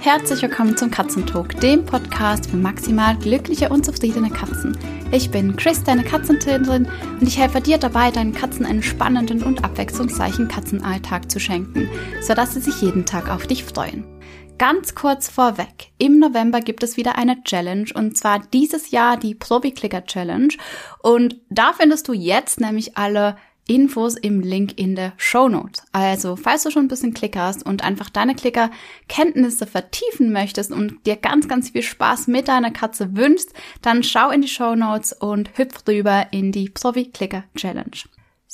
Herzlich willkommen zum Katzentalk, dem Podcast für maximal glückliche und zufriedene Katzen. Ich bin Chris, deine Katzentrainerin, und ich helfe dir dabei, deinen Katzen einen spannenden und abwechslungsreichen Katzenalltag zu schenken, sodass sie sich jeden Tag auf dich freuen. Ganz kurz vorweg. Im November gibt es wieder eine Challenge und zwar dieses Jahr die Probi Clicker Challenge und da findest du jetzt nämlich alle Infos im Link in der Show Notes. Also, falls du schon ein bisschen klickerst und einfach deine Klickerkenntnisse vertiefen möchtest und dir ganz, ganz viel Spaß mit deiner Katze wünschst, dann schau in die Show Notes und hüpf rüber in die Profi Clicker Challenge.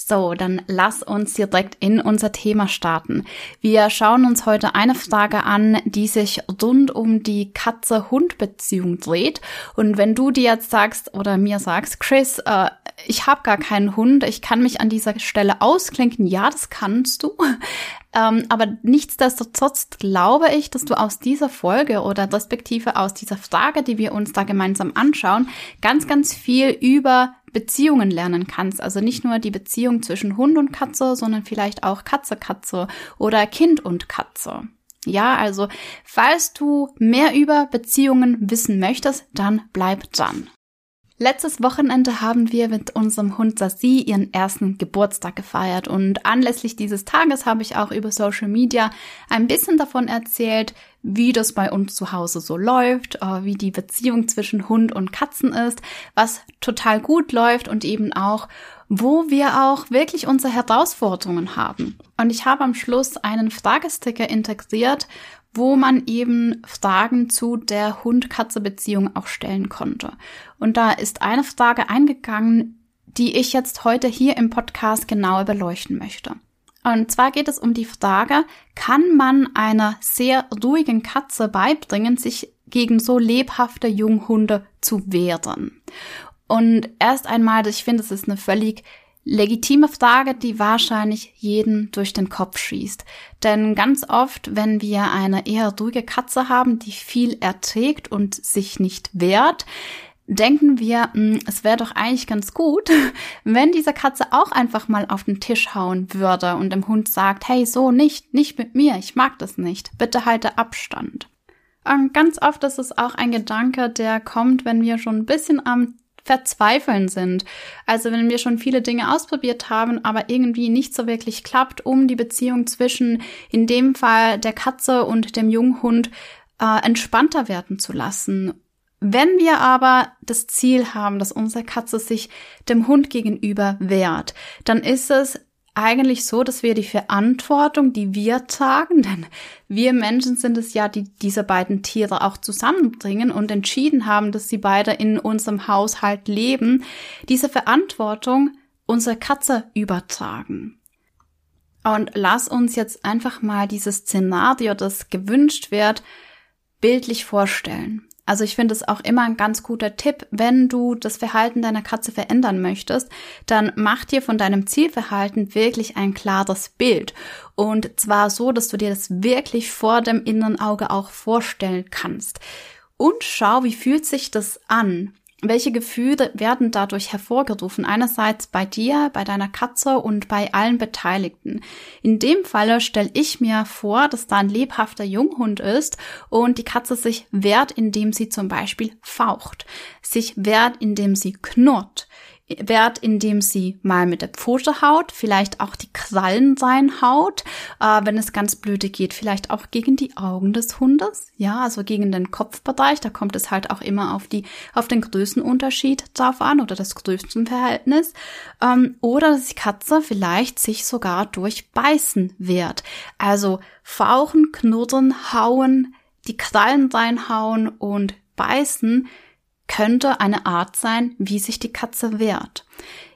So, dann lass uns direkt in unser Thema starten. Wir schauen uns heute eine Frage an, die sich rund um die Katze-Hund-Beziehung dreht. Und wenn du dir jetzt sagst oder mir sagst, Chris, äh, ich habe gar keinen Hund, ich kann mich an dieser Stelle ausklinken, ja, das kannst du. Ähm, aber nichtsdestotrotz glaube ich, dass du aus dieser Folge oder respektive aus dieser Frage, die wir uns da gemeinsam anschauen, ganz, ganz viel über Beziehungen lernen kannst. Also nicht nur die Beziehung zwischen Hund und Katze, sondern vielleicht auch Katze-Katze oder Kind und Katze. Ja, also falls du mehr über Beziehungen wissen möchtest, dann bleib dran. Letztes Wochenende haben wir mit unserem Hund Sassi ihren ersten Geburtstag gefeiert und anlässlich dieses Tages habe ich auch über Social Media ein bisschen davon erzählt, wie das bei uns zu Hause so läuft, äh, wie die Beziehung zwischen Hund und Katzen ist, was total gut läuft und eben auch, wo wir auch wirklich unsere Herausforderungen haben. Und ich habe am Schluss einen Fragesticker integriert, wo man eben Fragen zu der Hund-Katze-Beziehung auch stellen konnte. Und da ist eine Frage eingegangen, die ich jetzt heute hier im Podcast genauer beleuchten möchte. Und zwar geht es um die Frage, kann man einer sehr ruhigen Katze beibringen, sich gegen so lebhafte Junghunde zu wehren? Und erst einmal, ich finde, es ist eine völlig legitime Frage, die wahrscheinlich jeden durch den Kopf schießt. Denn ganz oft, wenn wir eine eher ruhige Katze haben, die viel erträgt und sich nicht wehrt, denken wir, hm, es wäre doch eigentlich ganz gut, wenn diese Katze auch einfach mal auf den Tisch hauen würde und dem Hund sagt, hey, so nicht, nicht mit mir, ich mag das nicht, bitte halte Abstand. Und ganz oft ist es auch ein Gedanke, der kommt, wenn wir schon ein bisschen am Verzweifeln sind. Also wenn wir schon viele Dinge ausprobiert haben, aber irgendwie nicht so wirklich klappt, um die Beziehung zwischen in dem Fall der Katze und dem Junghund äh, entspannter werden zu lassen. Wenn wir aber das Ziel haben, dass unsere Katze sich dem Hund gegenüber wehrt, dann ist es eigentlich so, dass wir die Verantwortung, die wir tragen, denn wir Menschen sind es ja, die diese beiden Tiere auch zusammenbringen und entschieden haben, dass sie beide in unserem Haushalt leben, diese Verantwortung unserer Katze übertragen. Und lass uns jetzt einfach mal dieses Szenario, das gewünscht wird, bildlich vorstellen. Also ich finde es auch immer ein ganz guter Tipp, wenn du das Verhalten deiner Katze verändern möchtest, dann mach dir von deinem Zielverhalten wirklich ein klares Bild. Und zwar so, dass du dir das wirklich vor dem inneren Auge auch vorstellen kannst. Und schau, wie fühlt sich das an? Welche Gefühle werden dadurch hervorgerufen? Einerseits bei dir, bei deiner Katze und bei allen Beteiligten. In dem Falle stelle ich mir vor, dass da ein lebhafter Junghund ist und die Katze sich wehrt, indem sie zum Beispiel faucht, sich wehrt, indem sie knurrt, Wert, indem sie mal mit der Pfote haut, vielleicht auch die Krallen sein haut, äh, wenn es ganz blöde geht, vielleicht auch gegen die Augen des Hundes, ja, also gegen den Kopfbereich, da kommt es halt auch immer auf die, auf den Größenunterschied drauf an oder das Größenverhältnis, ähm, oder dass die Katze vielleicht sich sogar durch Beißen wehrt, also fauchen, knurren, hauen, die Krallen reinhauen und beißen, könnte eine Art sein, wie sich die Katze wehrt.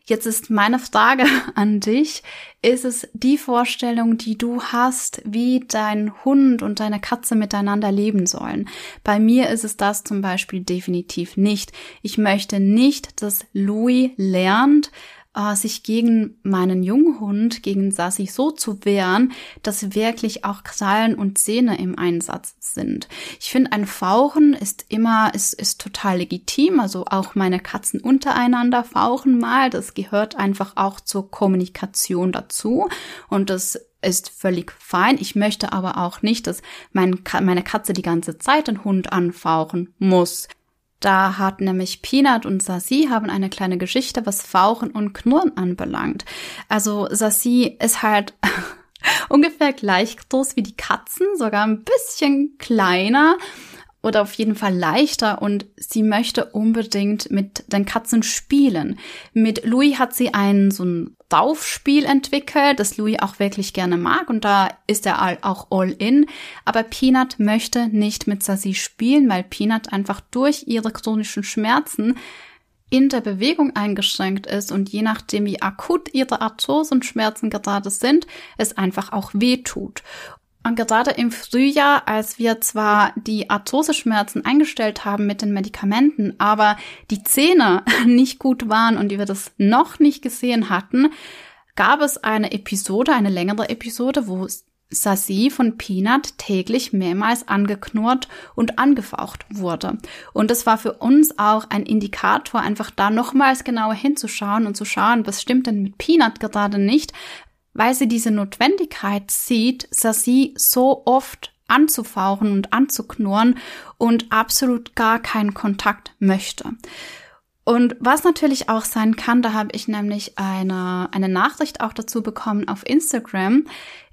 Jetzt ist meine Frage an dich, ist es die Vorstellung, die du hast, wie dein Hund und deine Katze miteinander leben sollen? Bei mir ist es das zum Beispiel definitiv nicht. Ich möchte nicht, dass Louis lernt, äh, sich gegen meinen Junghund, gegen Sassi so zu wehren, dass wirklich auch Krallen und Zähne im Einsatz sind. Ich finde, ein Fauchen ist immer, ist, ist total legitim. Also auch meine Katzen untereinander fauchen mal. Das gehört einfach auch zur Kommunikation dazu. Und das ist völlig fein. Ich möchte aber auch nicht, dass mein, meine Katze die ganze Zeit den Hund anfauchen muss. Da hat nämlich Peanut und Sassi haben eine kleine Geschichte, was Fauchen und Knurren anbelangt. Also Sassi ist halt ungefähr gleich groß wie die Katzen, sogar ein bisschen kleiner oder auf jeden Fall leichter und sie möchte unbedingt mit den Katzen spielen. Mit Louis hat sie ein so ein Saufspiel entwickelt, das Louis auch wirklich gerne mag und da ist er auch all in. Aber Peanut möchte nicht mit Sassy spielen, weil Peanut einfach durch ihre chronischen Schmerzen in der Bewegung eingeschränkt ist und je nachdem, wie akut ihre Arthrosenschmerzen gerade sind, es einfach auch weh tut. Und gerade im Frühjahr, als wir zwar die Arthroseschmerzen eingestellt haben mit den Medikamenten, aber die Zähne nicht gut waren und wir das noch nicht gesehen hatten, gab es eine Episode, eine längere Episode, wo Sassi von Peanut täglich mehrmals angeknurrt und angefaucht wurde. Und das war für uns auch ein Indikator, einfach da nochmals genauer hinzuschauen und zu schauen, was stimmt denn mit Peanut gerade nicht, weil sie diese Notwendigkeit sieht, Sassi so oft anzufauchen und anzuknurren und absolut gar keinen Kontakt möchte. Und was natürlich auch sein kann, da habe ich nämlich eine, eine Nachricht auch dazu bekommen auf Instagram,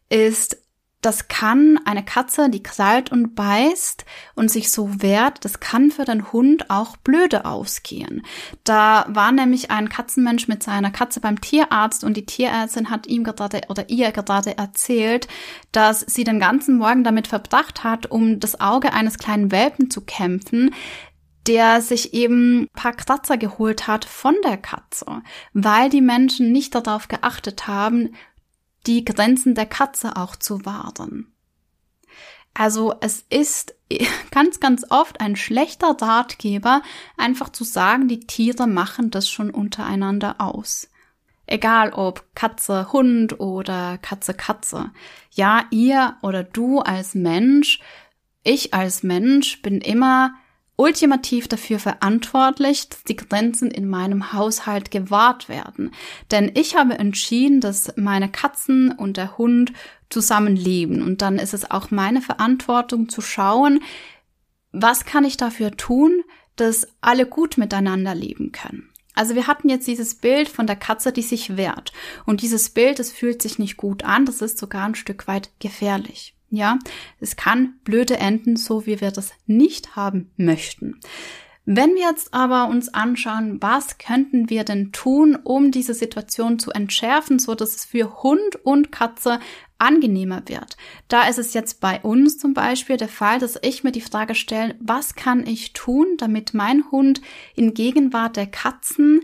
ist, das kann eine Katze, die krallt und beißt und sich so wehrt, das kann für den Hund auch blöde ausgehen. Da war nämlich ein Katzenmensch mit seiner Katze beim Tierarzt und die Tierärztin hat ihm gerade oder ihr gerade erzählt, dass sie den ganzen Morgen damit verbracht hat, um das Auge eines kleinen Welpen zu kämpfen, der sich eben paar Kratzer geholt hat von der Katze, weil die Menschen nicht darauf geachtet haben, die Grenzen der Katze auch zu wahren. Also es ist ganz, ganz oft ein schlechter Ratgeber, einfach zu sagen, die Tiere machen das schon untereinander aus. Egal ob Katze, Hund oder Katze, Katze. Ja, ihr oder du als Mensch, ich als Mensch bin immer ultimativ dafür verantwortlich, dass die Grenzen in meinem Haushalt gewahrt werden. Denn ich habe entschieden, dass meine Katzen und der Hund zusammenleben. Und dann ist es auch meine Verantwortung zu schauen, was kann ich dafür tun, dass alle gut miteinander leben können. Also wir hatten jetzt dieses Bild von der Katze, die sich wehrt. Und dieses Bild, das fühlt sich nicht gut an, das ist sogar ein Stück weit gefährlich. Ja, es kann blöde enden, so wie wir das nicht haben möchten. Wenn wir jetzt aber uns anschauen, was könnten wir denn tun, um diese Situation zu entschärfen, so dass es für Hund und Katze angenehmer wird. Da ist es jetzt bei uns zum Beispiel der Fall, dass ich mir die Frage stelle, was kann ich tun, damit mein Hund in Gegenwart der Katzen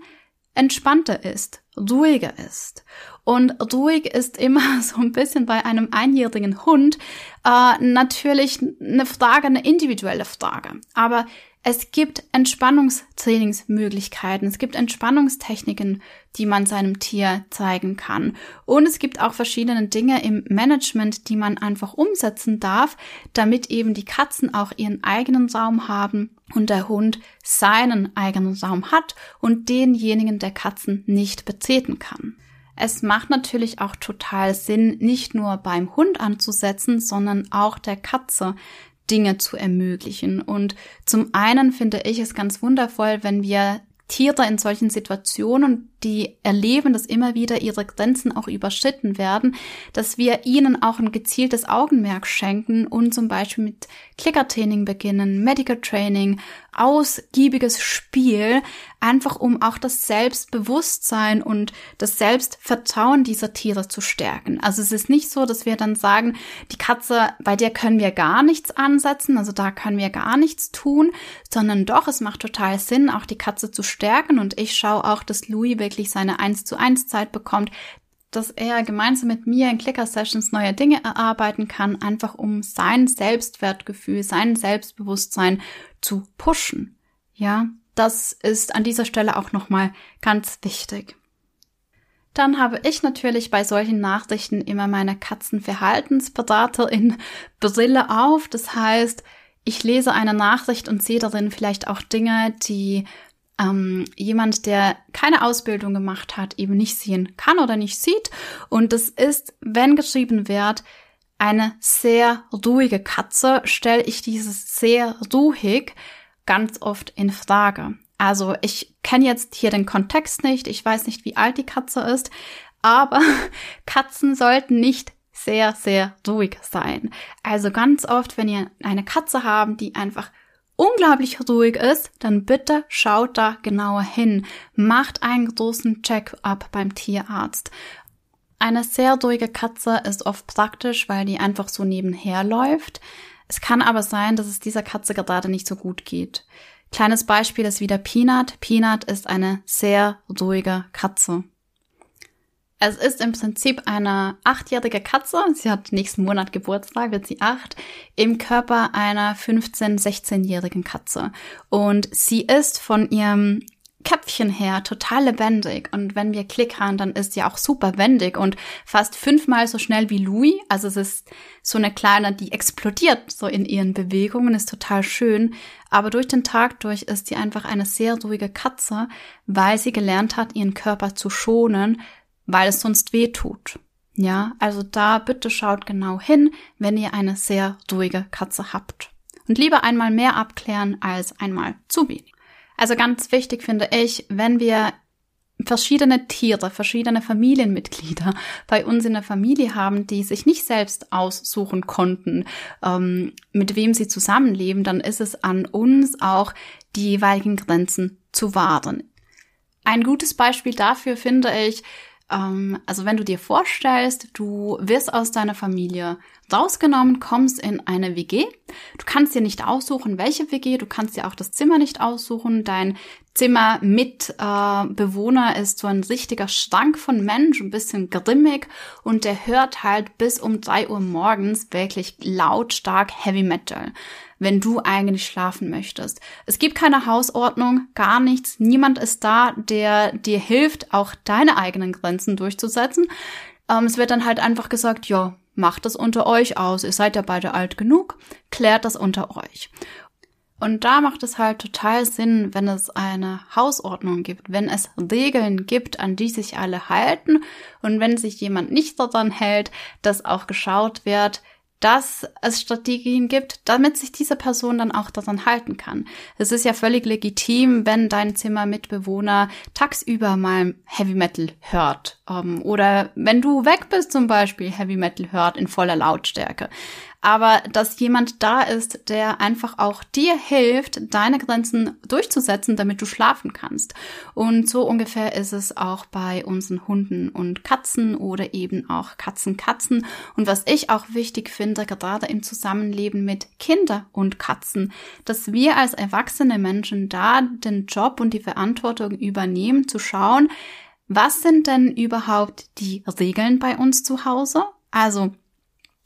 entspannter ist, ruhiger ist. Und ruhig ist immer so ein bisschen bei einem einjährigen Hund äh, natürlich eine Frage, eine individuelle Frage. Aber es gibt Entspannungstrainingsmöglichkeiten, es gibt Entspannungstechniken, die man seinem Tier zeigen kann. Und es gibt auch verschiedene Dinge im Management, die man einfach umsetzen darf, damit eben die Katzen auch ihren eigenen Raum haben und der Hund seinen eigenen Raum hat und denjenigen der Katzen nicht betreten kann. Es macht natürlich auch total Sinn, nicht nur beim Hund anzusetzen, sondern auch der Katze Dinge zu ermöglichen. Und zum einen finde ich es ganz wundervoll, wenn wir Tiere in solchen Situationen, die erleben, dass immer wieder ihre Grenzen auch überschritten werden, dass wir ihnen auch ein gezieltes Augenmerk schenken und zum Beispiel mit Klickertraining beginnen, Medical Training, ausgiebiges Spiel, einfach um auch das Selbstbewusstsein und das Selbstvertrauen dieser Tiere zu stärken. Also es ist nicht so, dass wir dann sagen, die Katze, bei der können wir gar nichts ansetzen, also da können wir gar nichts tun, sondern doch, es macht total Sinn, auch die Katze zu stärken und ich schaue auch, dass Louis wirklich seine 1 zu 1 Zeit bekommt, dass er gemeinsam mit mir in Clicker-Sessions neue Dinge erarbeiten kann, einfach um sein Selbstwertgefühl, sein Selbstbewusstsein zu pushen. Ja, das ist an dieser Stelle auch nochmal ganz wichtig. Dann habe ich natürlich bei solchen Nachrichten immer meine Katzenverhaltensberaterin Brille auf. Das heißt, ich lese eine Nachricht und sehe darin vielleicht auch Dinge, die ähm, jemand, der keine Ausbildung gemacht hat, eben nicht sehen kann oder nicht sieht. Und das ist, wenn geschrieben wird, eine sehr ruhige Katze, stelle ich dieses sehr ruhig ganz oft in Frage. Also ich kenne jetzt hier den Kontext nicht, ich weiß nicht, wie alt die Katze ist, aber Katzen sollten nicht sehr, sehr ruhig sein. Also ganz oft, wenn ihr eine Katze haben, die einfach unglaublich ruhig ist, dann bitte schaut da genauer hin. Macht einen großen Check-up beim Tierarzt. Eine sehr ruhige Katze ist oft praktisch, weil die einfach so nebenher läuft. Es kann aber sein, dass es dieser Katze gerade nicht so gut geht. Kleines Beispiel ist wieder Peanut. Peanut ist eine sehr ruhige Katze. Es ist im Prinzip eine achtjährige Katze. Sie hat nächsten Monat Geburtstag, wird sie acht, im Körper einer 15-, 16-jährigen Katze. Und sie ist von ihrem Köpfchen her total lebendig. Und wenn wir klickern, dann ist sie auch super wendig und fast fünfmal so schnell wie Louis. Also es ist so eine kleine, die explodiert so in ihren Bewegungen, ist total schön. Aber durch den Tag durch ist sie einfach eine sehr ruhige Katze, weil sie gelernt hat, ihren Körper zu schonen, weil es sonst weh tut. Ja, also da bitte schaut genau hin, wenn ihr eine sehr ruhige Katze habt. Und lieber einmal mehr abklären als einmal zu wenig. Also ganz wichtig finde ich, wenn wir verschiedene Tiere, verschiedene Familienmitglieder bei uns in der Familie haben, die sich nicht selbst aussuchen konnten, ähm, mit wem sie zusammenleben, dann ist es an uns auch, die jeweiligen Grenzen zu wahren. Ein gutes Beispiel dafür finde ich, ähm, also wenn du dir vorstellst, du wirst aus deiner Familie rausgenommen, kommst in eine WG. Du kannst dir nicht aussuchen, welche WG, du kannst dir auch das Zimmer nicht aussuchen. Dein Zimmer mit äh, Bewohner ist so ein richtiger Schrank von Mensch, ein bisschen grimmig und der hört halt bis um drei Uhr morgens wirklich lautstark Heavy Metal wenn du eigentlich schlafen möchtest. Es gibt keine Hausordnung, gar nichts. Niemand ist da, der dir hilft, auch deine eigenen Grenzen durchzusetzen. Ähm, es wird dann halt einfach gesagt, ja, macht das unter euch aus. Ihr seid ja beide alt genug, klärt das unter euch. Und da macht es halt total Sinn, wenn es eine Hausordnung gibt, wenn es Regeln gibt, an die sich alle halten und wenn sich jemand nicht daran hält, dass auch geschaut wird, dass es Strategien gibt, damit sich diese Person dann auch daran halten kann. Es ist ja völlig legitim, wenn dein Zimmermitbewohner tagsüber mal Heavy Metal hört ähm, oder wenn du weg bist zum Beispiel Heavy Metal hört in voller Lautstärke aber dass jemand da ist, der einfach auch dir hilft, deine Grenzen durchzusetzen, damit du schlafen kannst. Und so ungefähr ist es auch bei unseren Hunden und Katzen oder eben auch Katzen, Katzen. Und was ich auch wichtig finde, gerade im Zusammenleben mit Kinder und Katzen, dass wir als erwachsene Menschen da den Job und die Verantwortung übernehmen, zu schauen, was sind denn überhaupt die Regeln bei uns zu Hause? Also,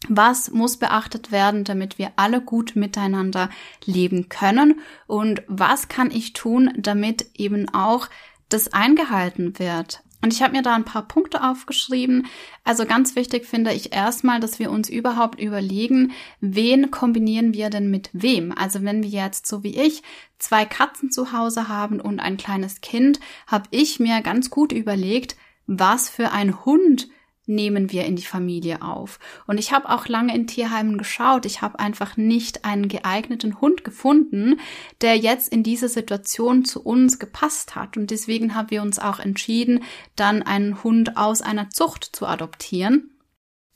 was muss beachtet werden, damit wir alle gut miteinander leben können? Und was kann ich tun, damit eben auch das eingehalten wird? Und ich habe mir da ein paar Punkte aufgeschrieben. Also ganz wichtig finde ich erstmal, dass wir uns überhaupt überlegen, wen kombinieren wir denn mit wem? Also wenn wir jetzt so wie ich zwei Katzen zu Hause haben und ein kleines Kind, habe ich mir ganz gut überlegt, was für ein Hund nehmen wir in die Familie auf. Und ich habe auch lange in Tierheimen geschaut. Ich habe einfach nicht einen geeigneten Hund gefunden, der jetzt in diese Situation zu uns gepasst hat. Und deswegen haben wir uns auch entschieden, dann einen Hund aus einer Zucht zu adoptieren.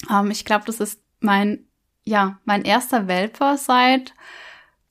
Ähm, ich glaube, das ist mein, ja, mein erster Welper seit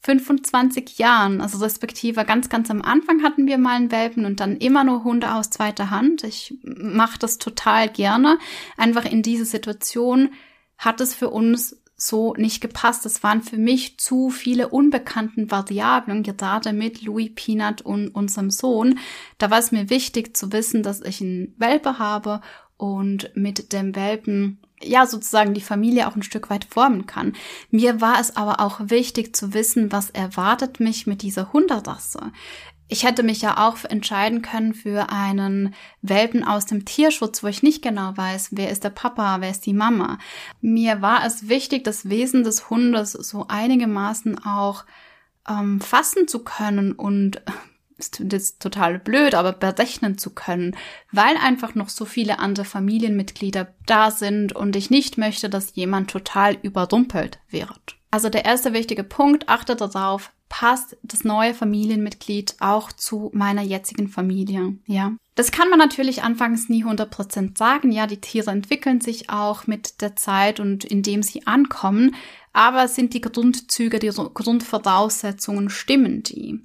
25 Jahren, also respektive ganz, ganz am Anfang hatten wir mal einen Welpen und dann immer nur Hunde aus zweiter Hand. Ich mache das total gerne. Einfach in diese Situation hat es für uns so nicht gepasst. Es waren für mich zu viele unbekannten Variablen, gerade mit Louis Peanut und unserem Sohn. Da war es mir wichtig zu wissen, dass ich einen Welpe habe und mit dem Welpen ja sozusagen die Familie auch ein Stück weit formen kann. Mir war es aber auch wichtig zu wissen, was erwartet mich mit dieser Hunderasse. Ich hätte mich ja auch entscheiden können für einen Welpen aus dem Tierschutz, wo ich nicht genau weiß, wer ist der Papa, wer ist die Mama. Mir war es wichtig, das Wesen des Hundes so einigermaßen auch ähm, fassen zu können und ist jetzt total blöd, aber berechnen zu können, weil einfach noch so viele andere Familienmitglieder da sind und ich nicht möchte, dass jemand total überrumpelt wird. Also der erste wichtige Punkt, achte darauf, passt das neue Familienmitglied auch zu meiner jetzigen Familie, ja. Das kann man natürlich anfangs nie 100% sagen, ja, die Tiere entwickeln sich auch mit der Zeit und indem sie ankommen, aber sind die Grundzüge, die Grundvoraussetzungen, stimmen die?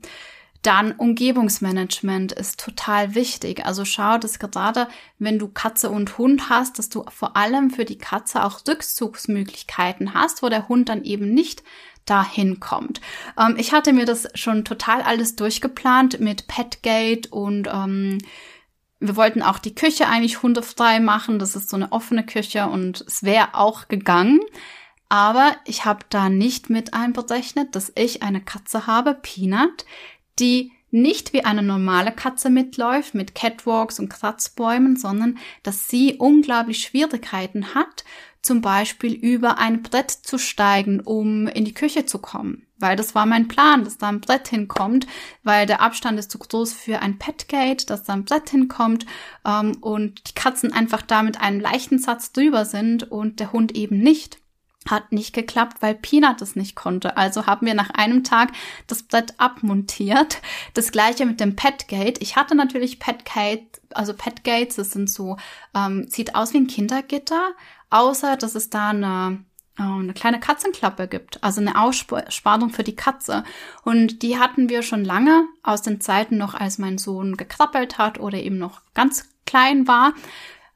Dann Umgebungsmanagement ist total wichtig. Also schau, dass gerade wenn du Katze und Hund hast, dass du vor allem für die Katze auch Rückzugsmöglichkeiten hast, wo der Hund dann eben nicht dahin kommt. Ähm, ich hatte mir das schon total alles durchgeplant mit Petgate und ähm, wir wollten auch die Küche eigentlich hundefrei machen. Das ist so eine offene Küche und es wäre auch gegangen. Aber ich habe da nicht mit einberechnet, dass ich eine Katze habe, Peanut, die nicht wie eine normale Katze mitläuft mit Catwalks und Kratzbäumen, sondern dass sie unglaublich Schwierigkeiten hat, zum Beispiel über ein Brett zu steigen, um in die Küche zu kommen. Weil das war mein Plan, dass da ein Brett hinkommt, weil der Abstand ist zu groß für ein Petgate, dass da ein Brett hinkommt ähm, und die Katzen einfach da mit einem leichten Satz drüber sind und der Hund eben nicht hat nicht geklappt, weil Peanut es nicht konnte. Also haben wir nach einem Tag das Brett abmontiert. Das gleiche mit dem Petgate. Ich hatte natürlich Petgate, also Petgates, das sind so, ähm, sieht aus wie ein Kindergitter, außer dass es da eine äh, eine kleine Katzenklappe gibt, also eine Aussparung für die Katze. Und die hatten wir schon lange aus den Zeiten noch, als mein Sohn gekrabbelt hat oder eben noch ganz klein war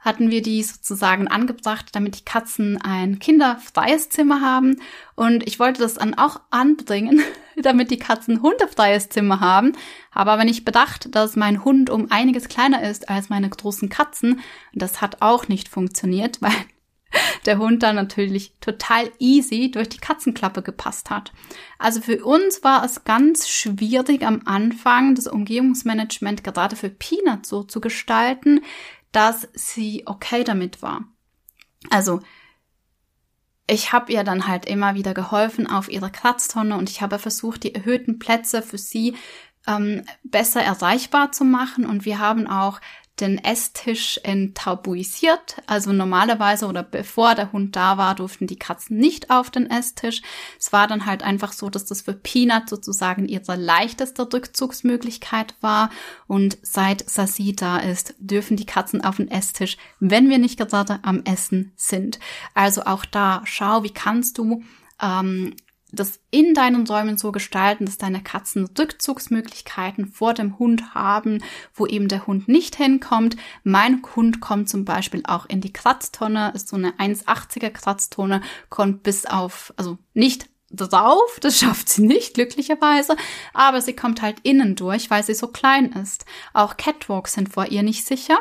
hatten wir die sozusagen angebracht, damit die Katzen ein kinderfreies Zimmer haben. Und ich wollte das dann auch anbringen, damit die Katzen hundefreies Zimmer haben. Habe aber nicht bedacht, dass mein Hund um einiges kleiner ist als meine großen Katzen. Das hat auch nicht funktioniert, weil der Hund dann natürlich total easy durch die Katzenklappe gepasst hat. Also für uns war es ganz schwierig am Anfang, das Umgebungsmanagement gerade für Peanut so zu gestalten, dass sie okay damit war. Also ich habe ihr dann halt immer wieder geholfen auf ihrer Kratztonne und ich habe versucht, die erhöhten Plätze für sie ähm, besser erreichbar zu machen. Und wir haben auch den Esstisch enttabuisiert. Also normalerweise oder bevor der Hund da war, durften die Katzen nicht auf den Esstisch. Es war dann halt einfach so, dass das für Peanut sozusagen ihre leichteste Rückzugsmöglichkeit war. Und seit Sassi da ist, dürfen die Katzen auf den Esstisch, wenn wir nicht gerade am Essen sind. Also auch da, schau, wie kannst du ähm, das in deinen Räumen so gestalten, dass deine Katzen Rückzugsmöglichkeiten vor dem Hund haben, wo eben der Hund nicht hinkommt. Mein Hund kommt zum Beispiel auch in die Kratztonne, ist so eine 1,80er Kratztonne, kommt bis auf, also nicht drauf, das schafft sie nicht, glücklicherweise, aber sie kommt halt innen durch, weil sie so klein ist. Auch Catwalks sind vor ihr nicht sicher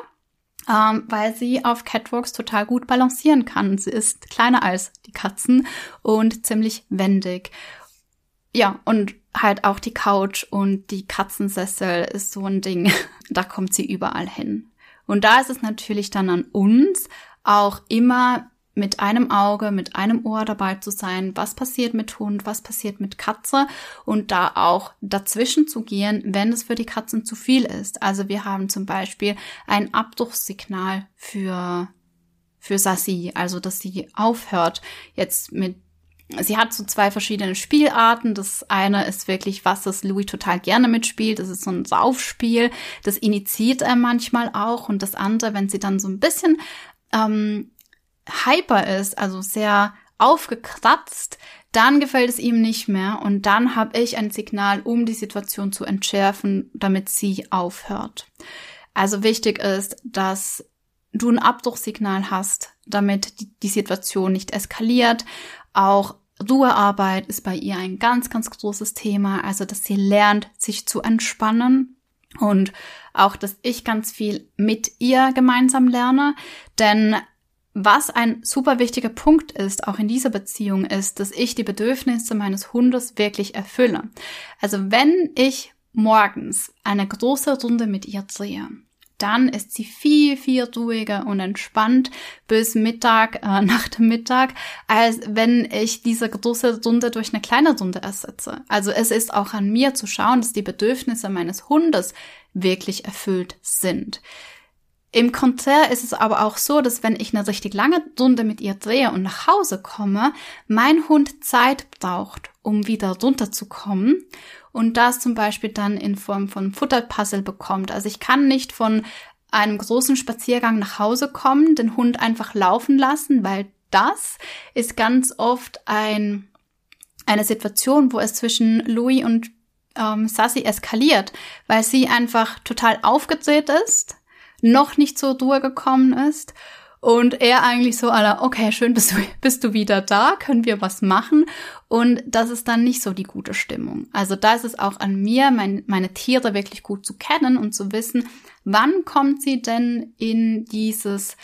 ähm, weil sie auf Catwalks total gut balancieren kann. Sie ist kleiner als die Katzen und ziemlich wendig. Ja, und halt auch die Couch und die Katzensessel ist so ein Ding, da kommt sie überall hin. Und da ist es natürlich dann an uns, auch immer mit einem Auge, mit einem Ohr dabei zu sein, was passiert mit Hund, was passiert mit Katze und da auch dazwischen zu gehen, wenn es für die Katzen zu viel ist. Also wir haben zum Beispiel ein Abbruchssignal für, für Sassi, also dass sie aufhört jetzt mit Sie hat so zwei verschiedene Spielarten. Das eine ist wirklich was, das Louis total gerne mitspielt. Das ist so ein Saufspiel. Das initiiert er manchmal auch. Und das andere, wenn sie dann so ein bisschen ähm, hyper ist, also sehr aufgekratzt, dann gefällt es ihm nicht mehr und dann habe ich ein Signal, um die Situation zu entschärfen, damit sie aufhört. Also wichtig ist, dass du ein Abbruchsignal hast, damit die, die Situation nicht eskaliert. Auch Ruhearbeit ist bei ihr ein ganz, ganz großes Thema, also dass sie lernt, sich zu entspannen und auch, dass ich ganz viel mit ihr gemeinsam lerne, denn was ein super wichtiger Punkt ist, auch in dieser Beziehung, ist, dass ich die Bedürfnisse meines Hundes wirklich erfülle. Also wenn ich morgens eine große Runde mit ihr drehe, dann ist sie viel, viel ruhiger und entspannt bis Mittag, äh, nach dem Mittag, als wenn ich diese große Runde durch eine kleine Runde ersetze. Also es ist auch an mir zu schauen, dass die Bedürfnisse meines Hundes wirklich erfüllt sind. Im Konzert ist es aber auch so, dass wenn ich eine richtig lange Runde mit ihr drehe und nach Hause komme, mein Hund Zeit braucht, um wieder runterzukommen und das zum Beispiel dann in Form von Futterpuzzle bekommt. Also ich kann nicht von einem großen Spaziergang nach Hause kommen, den Hund einfach laufen lassen, weil das ist ganz oft ein, eine Situation, wo es zwischen Louis und ähm, Sassy eskaliert, weil sie einfach total aufgedreht ist noch nicht zur Ruhe gekommen ist. Und er eigentlich so aller, okay, schön, bist du, bist du wieder da, können wir was machen? Und das ist dann nicht so die gute Stimmung. Also da ist es auch an mir, mein, meine Tiere wirklich gut zu kennen und zu wissen, wann kommt sie denn in dieses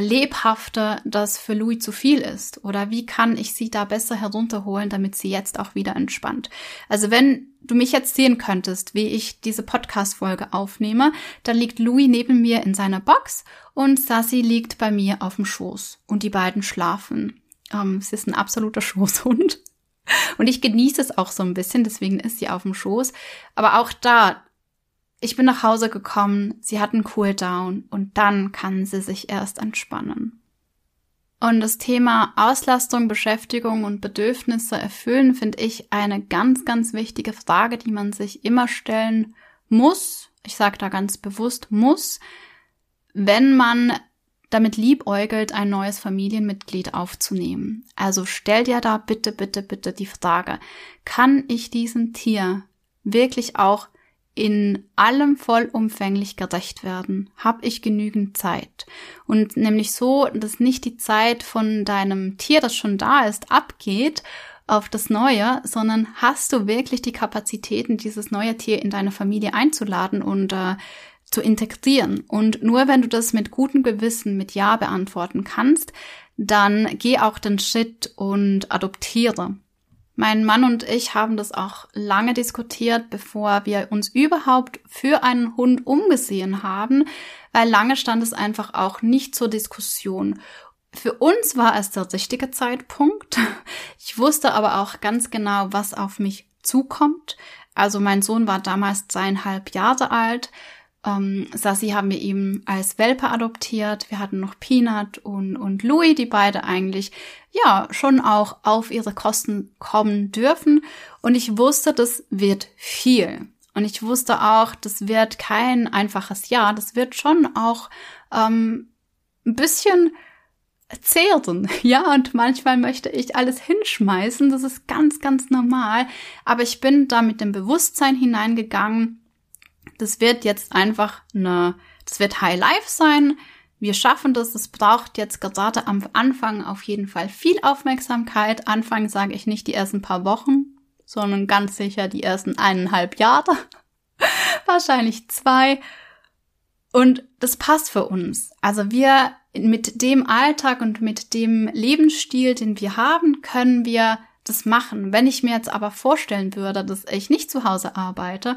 lebhafter das für Louis zu viel ist? Oder wie kann ich sie da besser herunterholen, damit sie jetzt auch wieder entspannt? Also wenn du mich jetzt sehen könntest, wie ich diese Podcast-Folge aufnehme, dann liegt Louis neben mir in seiner Box und Sassy liegt bei mir auf dem Schoß und die beiden schlafen. Ähm, es ist ein absoluter Schoßhund. Und ich genieße es auch so ein bisschen, deswegen ist sie auf dem Schoß. Aber auch da, ich bin nach Hause gekommen, sie hat einen Cooldown und dann kann sie sich erst entspannen. Und das Thema Auslastung, Beschäftigung und Bedürfnisse erfüllen finde ich eine ganz, ganz wichtige Frage, die man sich immer stellen muss. Ich sage da ganz bewusst muss, wenn man damit liebäugelt, ein neues Familienmitglied aufzunehmen. Also stell dir da bitte, bitte, bitte die Frage, kann ich diesem Tier wirklich auch in allem vollumfänglich gerecht werden? Hab ich genügend Zeit? Und nämlich so, dass nicht die Zeit von deinem Tier, das schon da ist, abgeht auf das Neue, sondern hast du wirklich die Kapazitäten, dieses neue Tier in deine Familie einzuladen und äh, zu integrieren. Und nur wenn du das mit gutem Gewissen mit Ja beantworten kannst, dann geh auch den Schritt und adoptiere. Mein Mann und ich haben das auch lange diskutiert, bevor wir uns überhaupt für einen Hund umgesehen haben, weil lange stand es einfach auch nicht zur Diskussion. Für uns war es der richtige Zeitpunkt. Ich wusste aber auch ganz genau, was auf mich zukommt. Also mein Sohn war damals zweieinhalb Jahre alt. Ähm, Sassi haben wir eben als Welpe adoptiert. Wir hatten noch Peanut und, und Louis, die beide eigentlich ja schon auch auf ihre Kosten kommen dürfen. Und ich wusste, das wird viel. Und ich wusste auch, das wird kein einfaches Jahr. Das wird schon auch ähm, ein bisschen zehren. Ja, und manchmal möchte ich alles hinschmeißen. Das ist ganz, ganz normal. Aber ich bin da mit dem Bewusstsein hineingegangen, das wird jetzt einfach eine, das wird High Life sein. Wir schaffen das. Es braucht jetzt gerade am Anfang auf jeden Fall viel Aufmerksamkeit. Anfang sage ich nicht die ersten paar Wochen, sondern ganz sicher die ersten eineinhalb Jahre. Wahrscheinlich zwei. Und das passt für uns. Also wir mit dem Alltag und mit dem Lebensstil, den wir haben, können wir das machen. Wenn ich mir jetzt aber vorstellen würde, dass ich nicht zu Hause arbeite,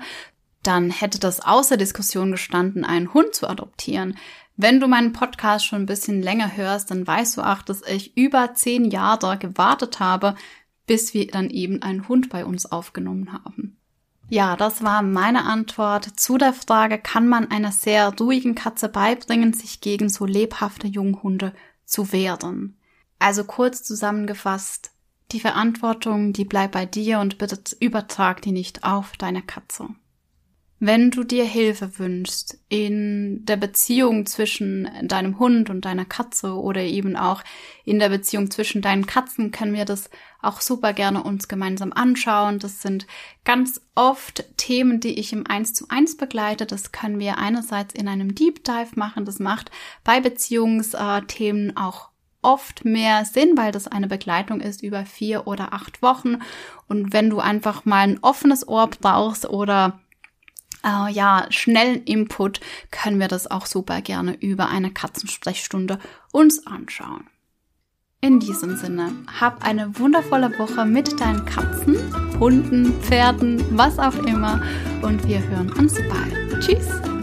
dann hätte das außer Diskussion gestanden, einen Hund zu adoptieren. Wenn du meinen Podcast schon ein bisschen länger hörst, dann weißt du auch, dass ich über zehn Jahre gewartet habe, bis wir dann eben einen Hund bei uns aufgenommen haben. Ja, das war meine Antwort zu der Frage, kann man einer sehr ruhigen Katze beibringen, sich gegen so lebhafte Junghunde zu wehren? Also kurz zusammengefasst, die Verantwortung, die bleibt bei dir und bitte übertrag die nicht auf deine Katze. Wenn du dir Hilfe wünschst in der Beziehung zwischen deinem Hund und deiner Katze oder eben auch in der Beziehung zwischen deinen Katzen, können wir das auch super gerne uns gemeinsam anschauen. Das sind ganz oft Themen, die ich im 1 zu 1 begleite. Das können wir einerseits in einem Deep Dive machen. Das macht bei Beziehungsthemen auch oft mehr Sinn, weil das eine Begleitung ist über vier oder acht Wochen. Und wenn du einfach mal ein offenes Ohr brauchst oder äh, ja, schnellen Input können wir das auch super gerne über eine Katzensprechstunde uns anschauen. In diesem Sinne, hab eine wundervolle Woche mit deinen Katzen, Hunden, Pferden, was auch immer und wir hören uns bald. Tschüss!